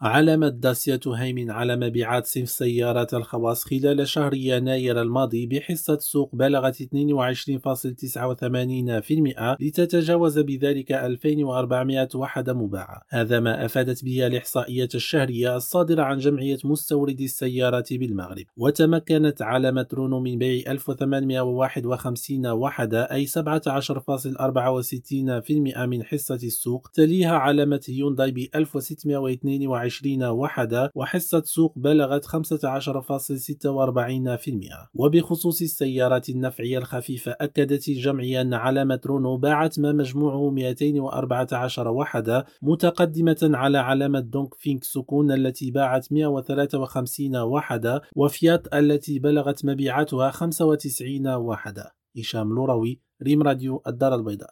علامة داسيا تهيمن على مبيعات صنف سيارات الخواص خلال شهر يناير الماضي بحصة سوق بلغت 22.89% لتتجاوز بذلك 2400 وحدة مباعة. هذا ما أفادت به الإحصائيات الشهرية الصادرة عن جمعية مستوردي السيارات بالمغرب. وتمكنت علامة رونو من بيع 1851 وحدة أي 17.64% من حصة السوق تليها علامة هيونداي ب 1622 20 وحدة وحصة سوق بلغت 15.46% وبخصوص السيارات النفعية الخفيفة أكدت الجمعية أن علامة رونو باعت ما مجموعه 214 وحدة متقدمة على علامة دونغ فينغ سوكون التي باعت 153 وحدة وفيات التي بلغت مبيعاتها 95 وحدة. هشام لوروي ريم راديو الدار البيضاء.